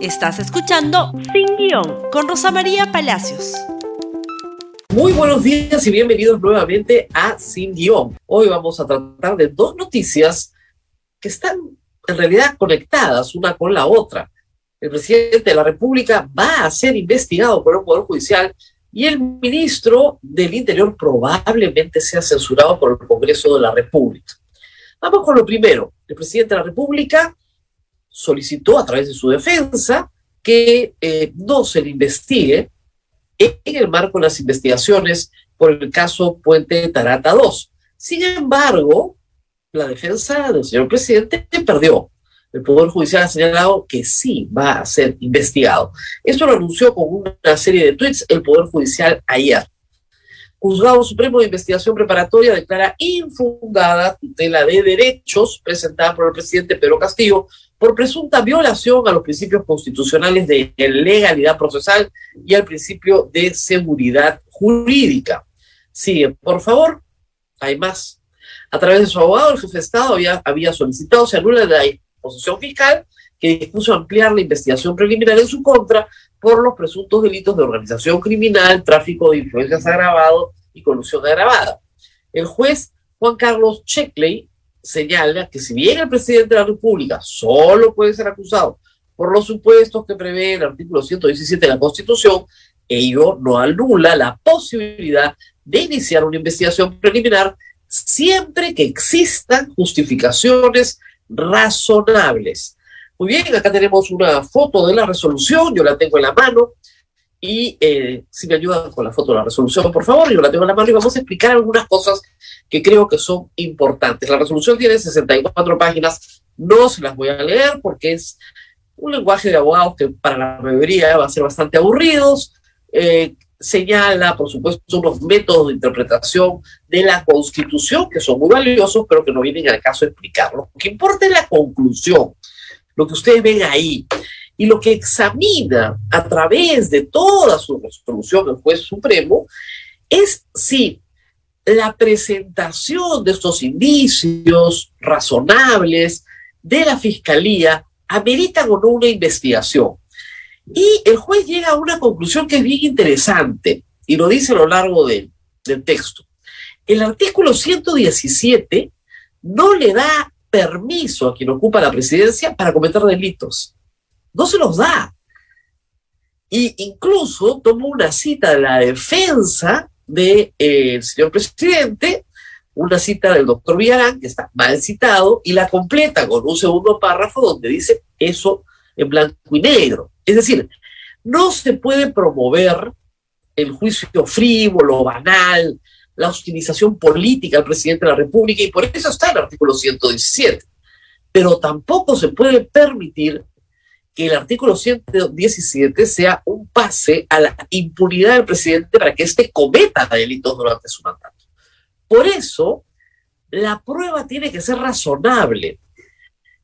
Estás escuchando Sin Guión con Rosa María Palacios. Muy buenos días y bienvenidos nuevamente a Sin Guión. Hoy vamos a tratar de dos noticias que están en realidad conectadas una con la otra. El presidente de la República va a ser investigado por el Poder Judicial y el ministro del Interior probablemente sea censurado por el Congreso de la República. Vamos con lo primero. El presidente de la República solicitó a través de su defensa que eh, no se le investigue en el marco de las investigaciones por el caso Puente Tarata 2. Sin embargo, la defensa del señor presidente perdió. El Poder Judicial ha señalado que sí va a ser investigado. Esto lo anunció con una serie de tweets el Poder Judicial ayer. Juzgado Supremo de Investigación Preparatoria declara infundada tutela de derechos presentada por el presidente Pedro Castillo por presunta violación a los principios constitucionales de legalidad procesal y al principio de seguridad jurídica. Sigue, por favor, hay más. A través de su abogado, el jefe de Estado había, había solicitado se anule la disposición fiscal que dispuso ampliar la investigación preliminar en su contra por los presuntos delitos de organización criminal, tráfico de influencias agravado y colusión agravada. El juez Juan Carlos Checkley señala que si bien el presidente de la República solo puede ser acusado por los supuestos que prevé el artículo 117 de la Constitución, ello no anula la posibilidad de iniciar una investigación preliminar siempre que existan justificaciones razonables. Muy bien, acá tenemos una foto de la resolución, yo la tengo en la mano, y eh, si me ayudan con la foto de la resolución, por favor, yo la tengo en la mano y vamos a explicar algunas cosas que creo que son importantes. La resolución tiene 64 páginas, no se las voy a leer porque es un lenguaje de abogados que para la mayoría va a ser bastante aburridos. Eh, señala, por supuesto, unos métodos de interpretación de la Constitución que son muy valiosos, pero que no vienen al caso de explicarlo. Lo que importa es la conclusión, lo que ustedes ven ahí. Y lo que examina a través de toda su resolución el juez supremo es si la presentación de estos indicios razonables de la fiscalía ameritan o no una investigación. Y el juez llega a una conclusión que es bien interesante y lo dice a lo largo del texto. El artículo 117 no le da permiso a quien ocupa la presidencia para cometer delitos no se los da. Y incluso tomó una cita de la defensa del eh, señor presidente, una cita del doctor Villarán, que está mal citado, y la completa con un segundo párrafo donde dice eso en blanco y negro. Es decir, no se puede promover el juicio frívolo, banal, la hostilización política al presidente de la República, y por eso está el artículo 117. Pero tampoco se puede permitir que el artículo 117 sea un pase a la impunidad del presidente para que éste cometa delitos durante su mandato. Por eso, la prueba tiene que ser razonable.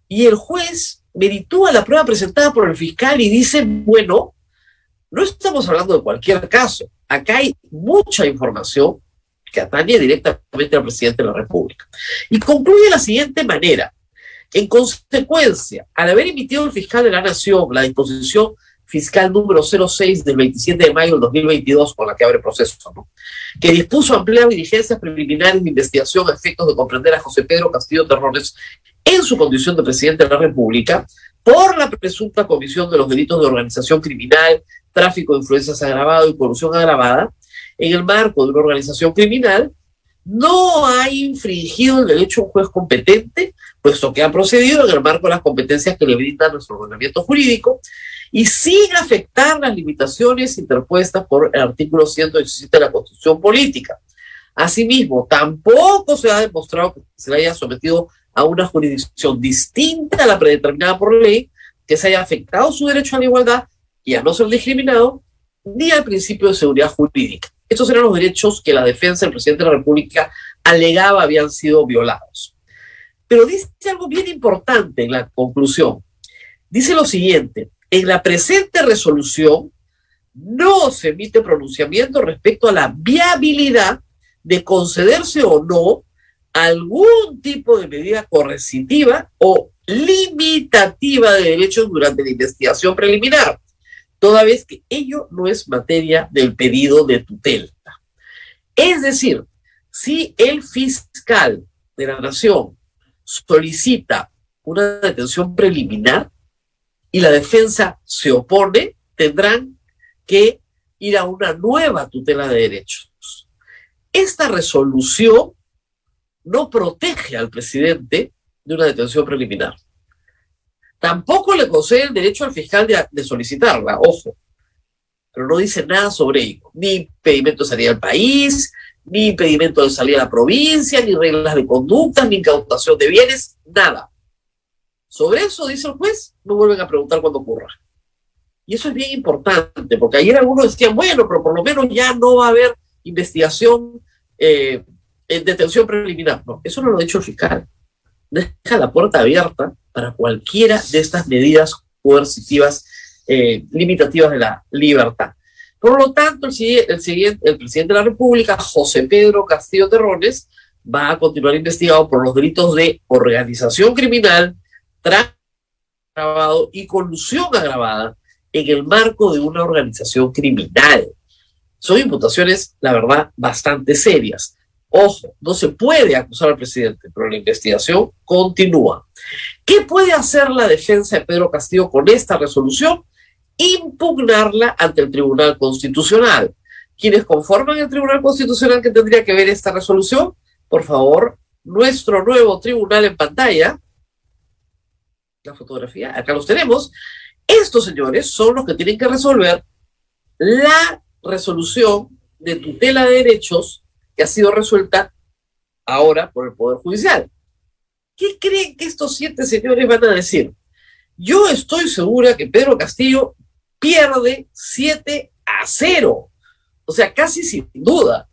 Y el juez meritúa la prueba presentada por el fiscal y dice, bueno, no estamos hablando de cualquier caso. Acá hay mucha información que atañe directamente al presidente de la República. Y concluye de la siguiente manera. En consecuencia, al haber emitido el fiscal de la Nación la disposición fiscal número 06 del 27 de mayo del 2022, con la que abre proceso, que dispuso ampliar diligencias preliminares de investigación a efectos de comprender a José Pedro Castillo Terrones en su condición de presidente de la República por la presunta comisión de los delitos de organización criminal, tráfico de influencias agravado y corrupción agravada, en el marco de una organización criminal, no ha infringido el derecho a un juez competente, puesto que ha procedido en el marco de las competencias que le brinda nuestro ordenamiento jurídico y sin afectar las limitaciones interpuestas por el artículo 117 de la Constitución Política. Asimismo, tampoco se ha demostrado que se le haya sometido a una jurisdicción distinta a la predeterminada por ley, que se haya afectado su derecho a la igualdad y a no ser discriminado, ni al principio de seguridad jurídica. Estos eran los derechos que la defensa del presidente de la República alegaba habían sido violados. Pero dice algo bien importante en la conclusión. Dice lo siguiente, en la presente resolución no se emite pronunciamiento respecto a la viabilidad de concederse o no algún tipo de medida coercitiva o limitativa de derechos durante la investigación preliminar, toda vez que ello no es materia del pedido de tutela. Es decir, si el fiscal de la nación solicita una detención preliminar y la defensa se opone, tendrán que ir a una nueva tutela de derechos. Esta resolución no protege al presidente de una detención preliminar. Tampoco le concede el derecho al fiscal de, solicitarla, ojo, pero no dice nada sobre ello, ni impedimento de salida al país, ni impedimento de salida a la provincia, ni reglas de conducta, ni incautación de bienes, nada. Sobre eso, dice el juez, no vuelven a preguntar cuando ocurra. Y eso es bien importante, porque ayer algunos decían, bueno, pero por lo menos ya no va a haber investigación eh, en detención preliminar. No, eso no lo ha dicho el fiscal. Deja la puerta abierta para cualquiera de estas medidas coercitivas eh, limitativas de la libertad. Por lo tanto, el, el, el presidente de la República, José Pedro Castillo Terrones, va a continuar investigado por los delitos de organización criminal, tráfico agravado y colusión agravada en el marco de una organización criminal. Son imputaciones, la verdad, bastante serias. Ojo, no se puede acusar al presidente, pero la investigación continúa. ¿Qué puede hacer la defensa de Pedro Castillo con esta resolución? Impugnarla ante el Tribunal Constitucional. ¿Quiénes conforman el Tribunal Constitucional que tendría que ver esta resolución? Por favor, nuestro nuevo tribunal en pantalla. La fotografía, acá los tenemos. Estos señores son los que tienen que resolver la resolución de tutela de derechos que ha sido resuelta ahora por el Poder Judicial. ¿Qué creen que estos siete señores van a decir? Yo estoy segura que Pedro Castillo pierde 7 a 0. O sea, casi sin duda.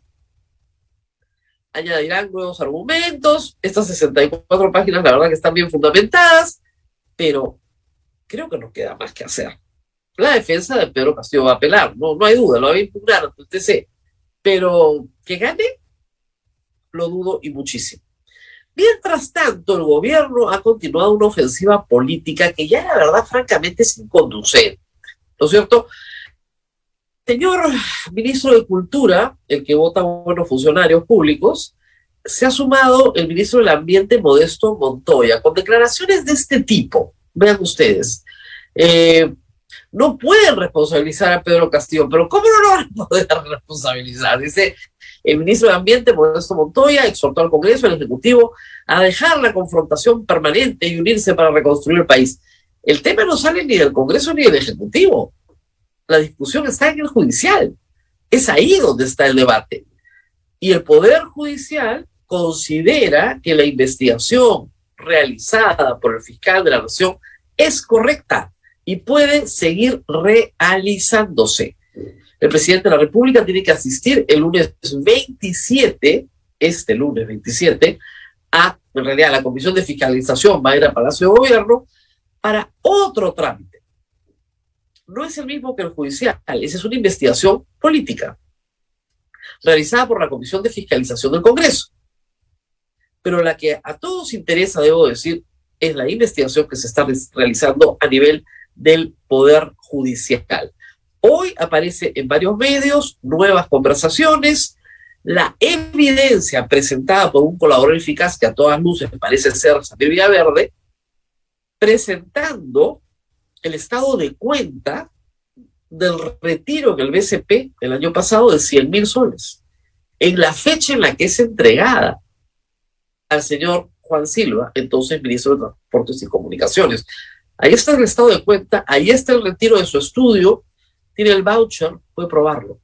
Añadirán nuevos argumentos. Estas 64 páginas, la verdad que están bien fundamentadas, pero creo que no queda más que hacer. La defensa de Pedro Castillo va a apelar, no, no hay duda, lo va a impugnar ante el. Pero que gane, lo dudo y muchísimo. Mientras tanto, el gobierno ha continuado una ofensiva política que ya la verdad francamente es inconducente. ¿No es cierto? Señor ministro de Cultura, el que vota buenos funcionarios públicos, se ha sumado el ministro del Ambiente Modesto Montoya con declaraciones de este tipo. Vean ustedes. Eh, no pueden responsabilizar a Pedro Castillo, pero ¿cómo no lo van a poder responsabilizar? Dice el ministro de Ambiente, Modesto Montoya, exhortó al Congreso, al Ejecutivo, a dejar la confrontación permanente y unirse para reconstruir el país. El tema no sale ni del Congreso ni del Ejecutivo. La discusión está en el judicial. Es ahí donde está el debate. Y el Poder Judicial considera que la investigación realizada por el fiscal de la Nación es correcta y puede seguir realizándose. El presidente de la República tiene que asistir el lunes 27, este lunes 27, a, en realidad, la Comisión de Fiscalización, va a ir al Palacio de Gobierno para otro trámite. No es el mismo que el judicial, esa es una investigación política realizada por la Comisión de Fiscalización del Congreso. Pero la que a todos interesa, debo decir, es la investigación que se está realizando a nivel del Poder Judicial. Hoy aparece en varios medios nuevas conversaciones, la evidencia presentada por un colaborador eficaz que a todas luces parece ser Samir Villaverde, presentando el estado de cuenta del retiro en el BCP el año pasado de 100 mil soles, en la fecha en la que es entregada al señor Juan Silva, entonces ministro de Transportes y Comunicaciones. Ahí está el estado de cuenta, ahí está el retiro de su estudio, tiene el voucher, puede probarlo.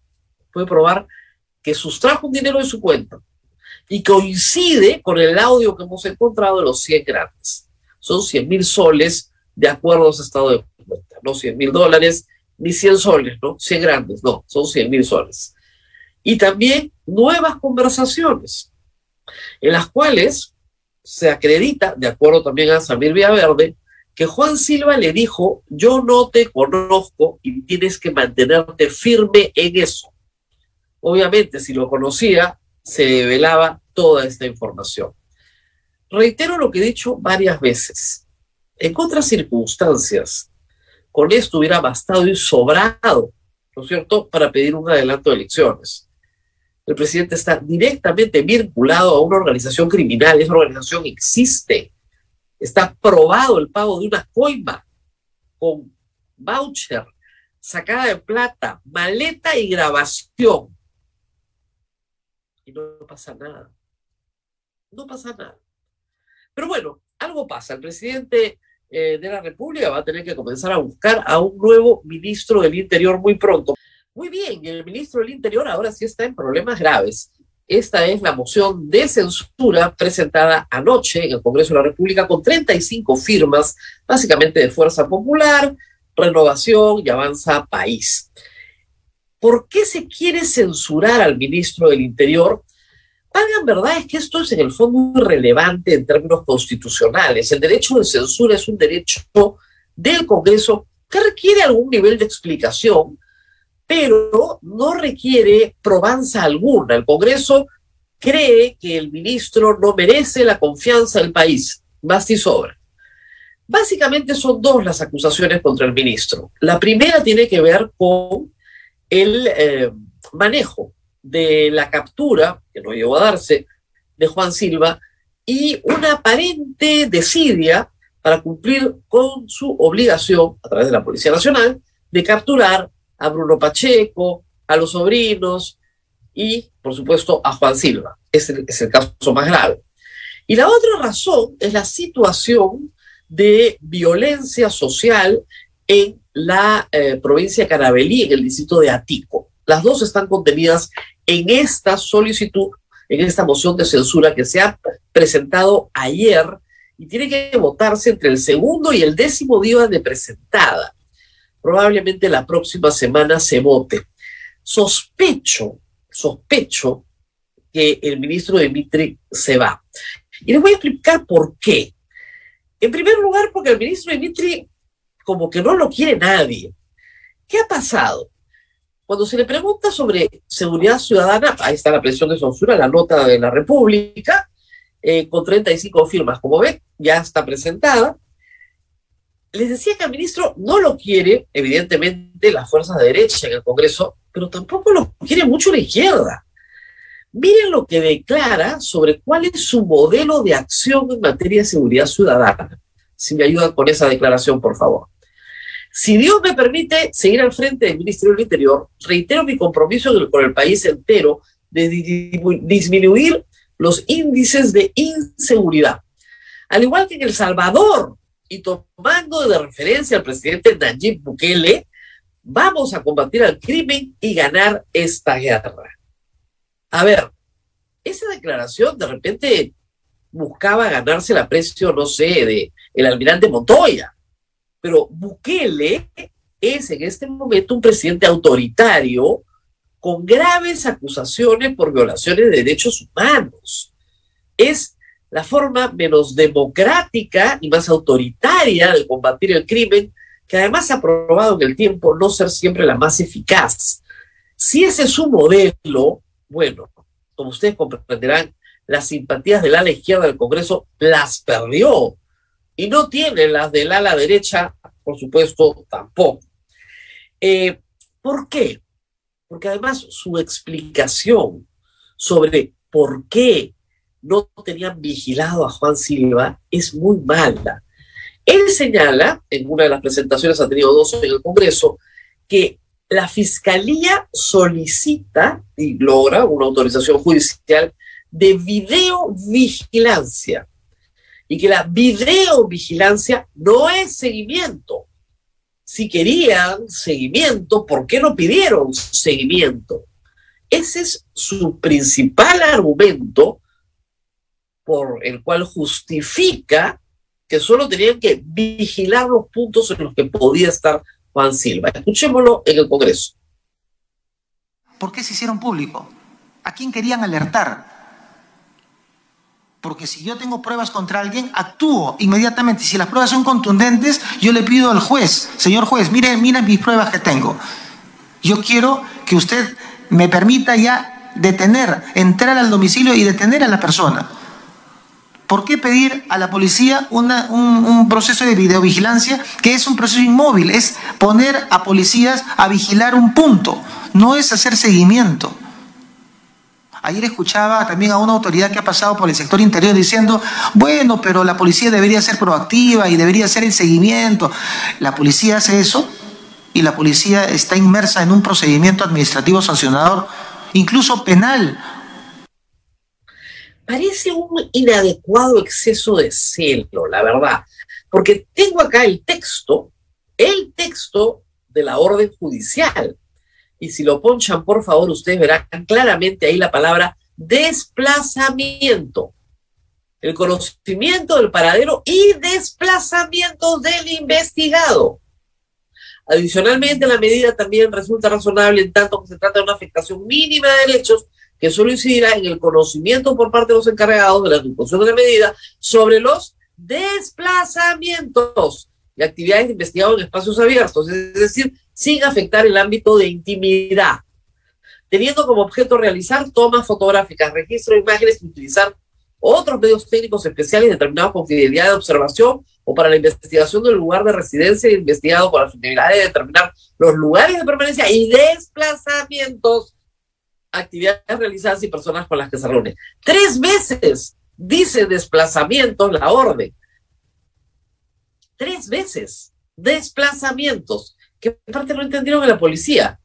Puede probar que sustrajo un dinero de su cuenta y coincide con el audio que hemos encontrado de los 100 grandes. Son 100 mil soles de acuerdo a estado de cuenta, no 100 mil dólares ni 100 soles, ¿no? 100 grandes, no, son 100 mil soles. Y también nuevas conversaciones en las cuales se acredita, de acuerdo también a Samir Villaverde, que Juan Silva le dijo, yo no te conozco y tienes que mantenerte firme en eso. Obviamente, si lo conocía, se develaba toda esta información. Reitero lo que he dicho varias veces. En otras circunstancias, con esto hubiera bastado y sobrado, ¿no es cierto?, para pedir un adelanto de elecciones. El presidente está directamente vinculado a una organización criminal, esa organización existe. Está probado el pago de una coima con voucher, sacada de plata, maleta y grabación. Y no pasa nada. No pasa nada. Pero bueno, algo pasa. El presidente eh, de la República va a tener que comenzar a buscar a un nuevo ministro del Interior muy pronto. Muy bien, el ministro del Interior ahora sí está en problemas graves. Esta es la moción de censura presentada anoche en el Congreso de la República con 35 firmas, básicamente de Fuerza Popular, Renovación y Avanza País. ¿Por qué se quiere censurar al ministro del Interior? Pagan verdad es que esto es en el fondo irrelevante en términos constitucionales. El derecho de censura es un derecho del Congreso que requiere algún nivel de explicación, pero no requiere probanza alguna. El Congreso cree que el ministro no merece la confianza del país, más y sobra. Básicamente son dos las acusaciones contra el ministro. La primera tiene que ver con el eh, manejo de la captura, que no llegó a darse, de Juan Silva, y una aparente desidia para cumplir con su obligación, a través de la Policía Nacional, de capturar a Bruno Pacheco, a los sobrinos y, por supuesto, a Juan Silva. Ese es el caso más grave. Y la otra razón es la situación de violencia social en la eh, provincia de Carabelí, en el distrito de Atico. Las dos están contenidas en esta solicitud, en esta moción de censura que se ha presentado ayer y tiene que votarse entre el segundo y el décimo día de presentada. Probablemente la próxima semana se vote. Sospecho, sospecho que el ministro Dimitri se va. Y les voy a explicar por qué. En primer lugar, porque el ministro Dimitri como que no lo quiere nadie. ¿Qué ha pasado? Cuando se le pregunta sobre seguridad ciudadana, ahí está la presión de censura, la nota de la República, eh, con 35 firmas, como ven, ya está presentada. Les decía que el ministro no lo quiere, evidentemente, las fuerzas de derecha en el Congreso, pero tampoco lo quiere mucho la izquierda. Miren lo que declara sobre cuál es su modelo de acción en materia de seguridad ciudadana. Si me ayudan con esa declaración, por favor. Si Dios me permite seguir al frente del Ministerio del Interior, reitero mi compromiso con el país entero de disminuir los índices de inseguridad. Al igual que en El Salvador, y tomando de referencia al presidente Nayib Bukele, vamos a combatir al crimen y ganar esta guerra. A ver, esa declaración de repente buscaba ganarse el aprecio, no sé, de el almirante Montoya, pero Bukele es en este momento un presidente autoritario con graves acusaciones por violaciones de derechos humanos. Es la forma menos democrática y más autoritaria de combatir el crimen, que además ha probado en el tiempo no ser siempre la más eficaz. Si ese es su modelo, bueno, como ustedes comprenderán, las simpatías del ala izquierda del Congreso las perdió y no tiene las del ala derecha, por supuesto, tampoco. Eh, ¿Por qué? Porque además su explicación sobre por qué no tenían vigilado a Juan Silva es muy mala. Él señala, en una de las presentaciones, ha tenido dos en el Congreso, que la Fiscalía solicita y logra una autorización judicial de videovigilancia y que la videovigilancia no es seguimiento. Si querían seguimiento, ¿por qué no pidieron seguimiento? Ese es su principal argumento por el cual justifica que solo tenían que vigilar los puntos en los que podía estar Juan Silva. Escuchémoslo en el Congreso. ¿Por qué se hicieron público? ¿A quién querían alertar? Porque si yo tengo pruebas contra alguien, actúo inmediatamente. Si las pruebas son contundentes, yo le pido al juez, señor juez, mire, mire mis pruebas que tengo. Yo quiero que usted me permita ya detener, entrar al domicilio y detener a la persona. ¿Por qué pedir a la policía un, un, proceso de videovigilancia que es un proceso inmóvil? Es poner a policías a vigilar un punto, no es hacer seguimiento. Ayer escuchaba también a una autoridad que ha pasado por el sector interior diciendo, bueno, pero la policía debería ser proactiva y debería hacer el seguimiento. La policía hace eso y la policía está inmersa en un procedimiento administrativo sancionador, incluso penal, parece un inadecuado exceso de celo, la verdad, porque tengo acá el texto, el texto de la orden judicial. Y si lo ponchan, por favor, ustedes verán claramente ahí la palabra desplazamiento. El conocimiento del paradero y desplazamiento del investigado. Adicionalmente, la medida también resulta razonable en tanto que se trata de una afectación mínima de derechos que solo incidirá en el conocimiento por parte de los encargados de la ejecución de la medida sobre los desplazamientos y actividades de investigado en espacios abiertos, es decir, sin afectar el ámbito de intimidad, teniendo como objeto realizar tomas fotográficas, registro de imágenes y utilizar otros medios técnicos especiales determinados con fidelidad de observación o para la investigación del lugar de residencia investigado con la finalidad de determinar los lugares de permanencia y desplazamientos actividades realizadas y personas con las que se reúne. Tres veces dice desplazamientos la orden. Tres veces desplazamientos. ¿Qué parte no entendieron en la policía?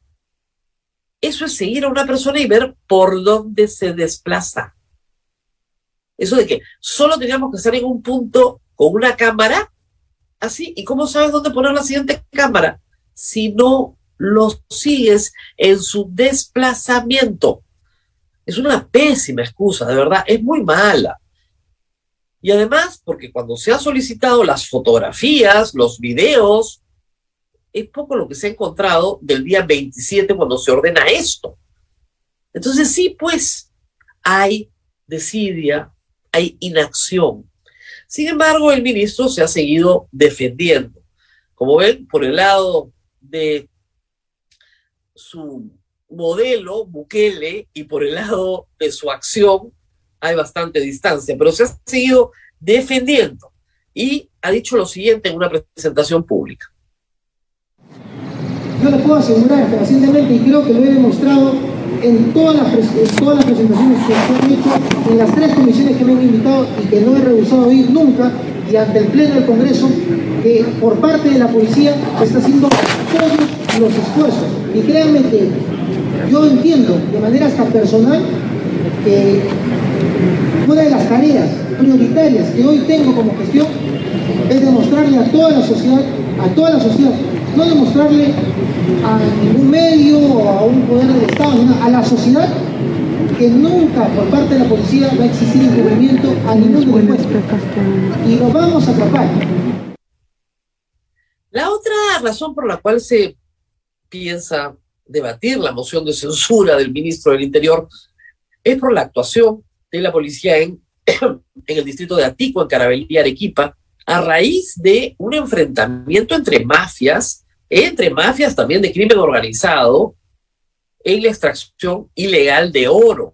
Eso es seguir a una persona y ver por dónde se desplaza. Eso de que solo teníamos que estar en un punto con una cámara, así, ¿y cómo sabes dónde poner la siguiente cámara? Si no los sigues en su desplazamiento. Es una pésima excusa, de verdad, es muy mala. Y además, porque cuando se han solicitado las fotografías, los videos, es poco lo que se ha encontrado del día 27 cuando se ordena esto. Entonces sí, pues hay desidia, hay inacción. Sin embargo, el ministro se ha seguido defendiendo. Como ven, por el lado de su modelo, Bukele, y por el lado de su acción hay bastante distancia, pero se ha seguido defendiendo y ha dicho lo siguiente en una presentación pública. Yo le puedo asegurar recientemente y creo que lo he demostrado en todas las, todas las presentaciones que se han hecho, en las tres comisiones que me han invitado y que no he rehusado ir nunca, y ante el Pleno del Congreso, que por parte de la policía se está haciendo todo los esfuerzos. Y créanme que yo entiendo de manera hasta personal que una de las tareas prioritarias que hoy tengo como gestión es demostrarle a toda la sociedad, a toda la sociedad, no demostrarle a ningún medio o a un poder del Estado, sino a la sociedad que nunca por parte de la policía va a existir encubrimiento a ningún delincuente. Y lo vamos a atrapar. La otra razón por la cual se piensa debatir la moción de censura del ministro del Interior es por la actuación de la policía en, en el distrito de Atico, en Carabelí, Arequipa, a raíz de un enfrentamiento entre mafias, entre mafias también de crimen organizado, en la extracción ilegal de oro.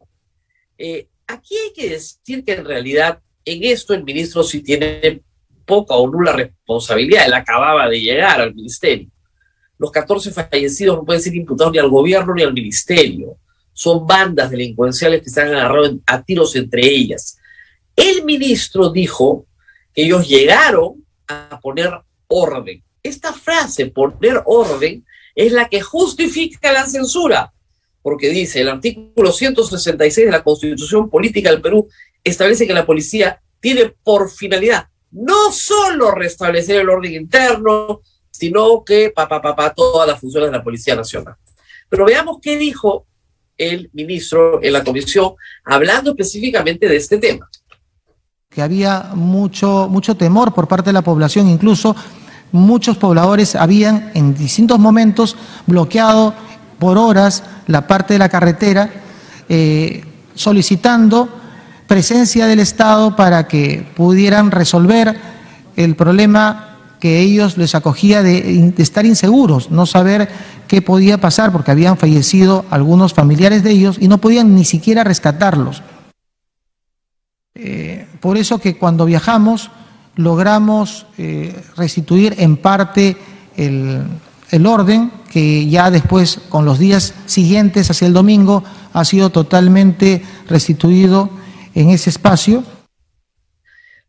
Eh, aquí hay que decir que en realidad en esto el ministro sí tiene poca o nula responsabilidad. Él acababa de llegar al ministerio los 14 fallecidos no pueden ser imputados ni al gobierno ni al ministerio. Son bandas delincuenciales que se han agarrado a tiros entre ellas. El ministro dijo que ellos llegaron a poner orden. Esta frase, poner orden, es la que justifica la censura, porque dice el artículo 166 de la Constitución Política del Perú establece que la policía tiene por finalidad no solo restablecer el orden interno, sino que papá, papá, todas las funciones de la Policía Nacional. Pero veamos qué dijo el ministro en la comisión, hablando específicamente de este tema. Que había mucho, mucho temor por parte de la población, incluso muchos pobladores habían en distintos momentos bloqueado por horas la parte de la carretera, eh, solicitando presencia del Estado para que pudieran resolver el problema que ellos les acogía de, estar inseguros, no saber qué podía pasar porque habían fallecido algunos familiares de ellos y no podían ni siquiera rescatarlos. Eh, por eso que cuando viajamos logramos eh, restituir en parte el, el orden que ya después, con los días siguientes hacia el domingo, ha sido totalmente restituido en ese espacio.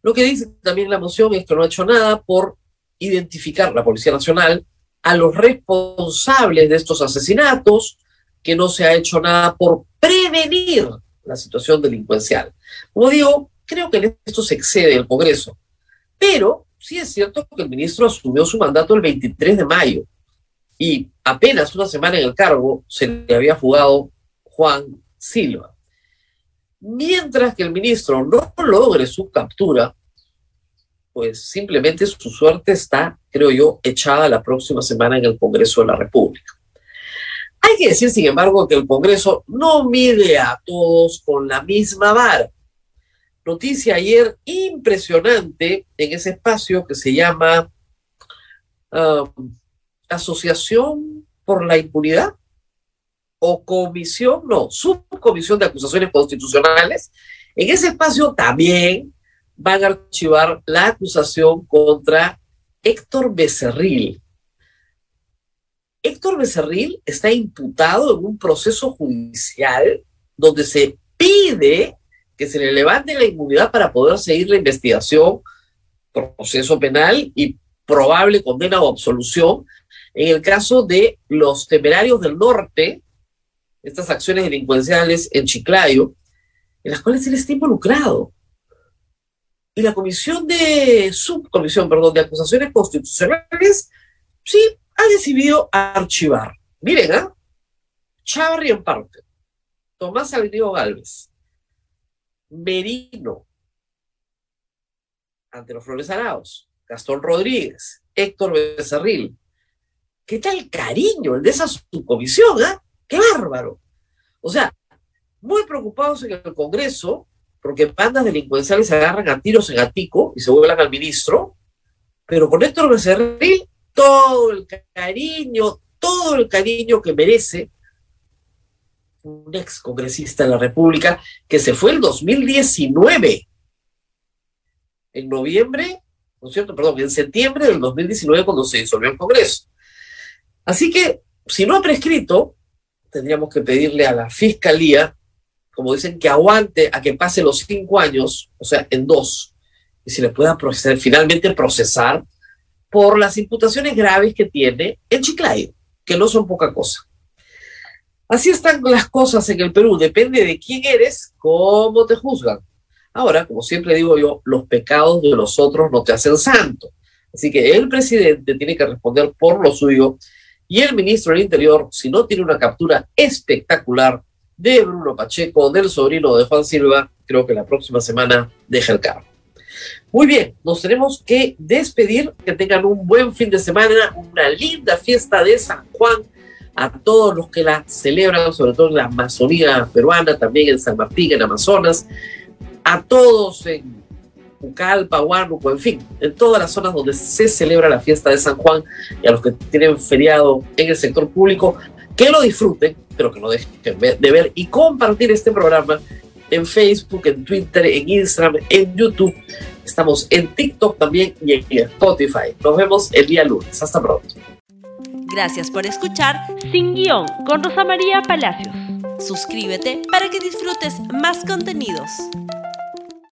Lo que dice también la moción es que no ha hecho nada por identificar la Policía Nacional a los responsables de estos asesinatos, que no se ha hecho nada por prevenir la situación delincuencial. Como digo, creo que en esto se excede el Congreso, pero sí es cierto que el ministro asumió su mandato el 23 de mayo y apenas una semana en el cargo se le había jugado Juan Silva. Mientras que el ministro no logre su captura, pues simplemente su suerte está, creo yo, echada la próxima semana en el Congreso de la República. Hay que decir, sin embargo, que el Congreso no mide a todos con la misma vara. Noticia ayer impresionante en ese espacio que se llama um, Asociación por la Impunidad o Comisión, no, Subcomisión de Acusaciones Constitucionales. En ese espacio también van a archivar la acusación contra Héctor Becerril. Héctor Becerril está imputado en un proceso judicial donde se pide que se le levante la inmunidad para poder seguir la investigación, proceso penal y probable condena o absolución en el caso de los temerarios del norte, estas acciones delincuenciales en Chiclayo, en las cuales él está involucrado. La comisión de subcomisión, perdón, de acusaciones constitucionales, sí, ha decidido archivar. Miren, ¿ah? Chavarri en parte, Tomás Alvino Galvez, Merino, Antero Flores Arauz, Gastón Rodríguez, Héctor Becerril. ¿Qué tal cariño el de esa subcomisión, ¿ah? ¡Qué bárbaro! O sea, muy preocupados en el Congreso porque bandas delincuenciales se agarran a tiros en Atico y se vuelan al ministro, pero con Héctor Becerril todo el cariño, todo el cariño que merece un ex congresista de la República que se fue el 2019. En noviembre, ¿no es cierto? Perdón, en septiembre del 2019 cuando se disolvió el Congreso. Así que, si no ha prescrito, tendríamos que pedirle a la Fiscalía, como dicen, que aguante a que pase los cinco años, o sea, en dos, y se le pueda procesar, finalmente procesar por las imputaciones graves que tiene en Chiclayo, que no son poca cosa. Así están las cosas en el Perú, depende de quién eres, cómo te juzgan. Ahora, como siempre digo yo, los pecados de los otros no te hacen santo. Así que el presidente tiene que responder por lo suyo y el ministro del Interior, si no tiene una captura espectacular de Bruno Pacheco, del sobrino de Juan Silva, creo que la próxima semana deja el carro. Muy bien, nos tenemos que despedir, que tengan un buen fin de semana, una linda fiesta de San Juan a todos los que la celebran, sobre todo en la Amazonía peruana, también en San Martín, en Amazonas, a todos en Pucallpa, Huánuco, en fin, en todas las zonas donde se celebra la fiesta de San Juan y a los que tienen feriado en el sector público, que lo disfruten, pero que no dejen de ver y compartir este programa en Facebook, en Twitter, en Instagram, en YouTube. Estamos en TikTok también y en Spotify. Nos vemos el día lunes. Hasta pronto. Gracias por escuchar Sin Guión con Rosa María Palacios. Suscríbete para que disfrutes más contenidos.